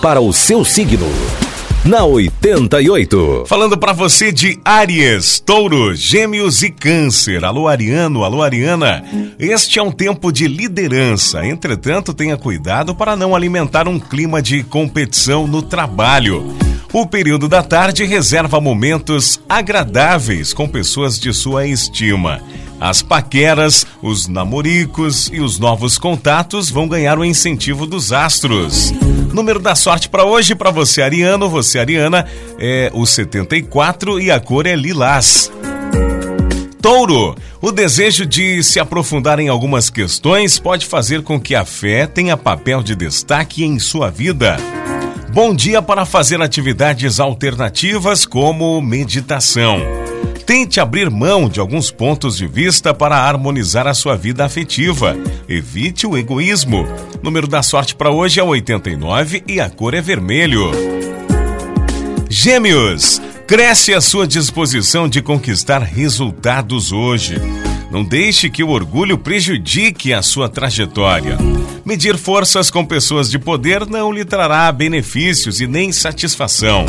Para o seu signo. Na 88. Falando para você de Áries, Touro, Gêmeos e Câncer. Alô, Ariano, alô, Ariana. Este é um tempo de liderança. Entretanto, tenha cuidado para não alimentar um clima de competição no trabalho. O período da tarde reserva momentos agradáveis com pessoas de sua estima. As paqueras, os namoricos e os novos contatos vão ganhar o incentivo dos astros. Número da sorte para hoje, para você, Ariano, você, Ariana, é o 74 e a cor é lilás. Touro, o desejo de se aprofundar em algumas questões pode fazer com que a fé tenha papel de destaque em sua vida. Bom dia para fazer atividades alternativas como meditação. Tente abrir mão de alguns pontos de vista para harmonizar a sua vida afetiva. Evite o egoísmo. O número da sorte para hoje é 89 e a cor é vermelho. Gêmeos, cresce a sua disposição de conquistar resultados hoje. Não deixe que o orgulho prejudique a sua trajetória. Medir forças com pessoas de poder não lhe trará benefícios e nem satisfação.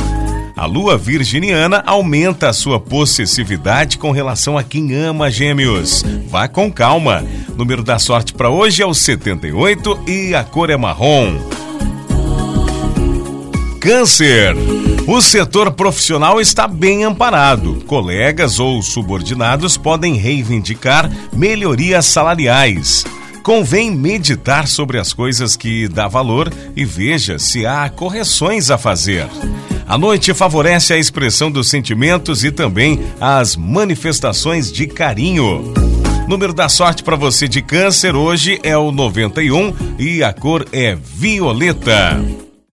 A lua virginiana aumenta a sua possessividade com relação a quem ama gêmeos. Vá com calma. O número da sorte para hoje é o 78 e a cor é marrom. Câncer. O setor profissional está bem amparado. Colegas ou subordinados podem reivindicar melhorias salariais. Convém meditar sobre as coisas que dá valor e veja se há correções a fazer. A noite favorece a expressão dos sentimentos e também as manifestações de carinho. Número da sorte para você de câncer hoje é o 91 e a cor é violeta.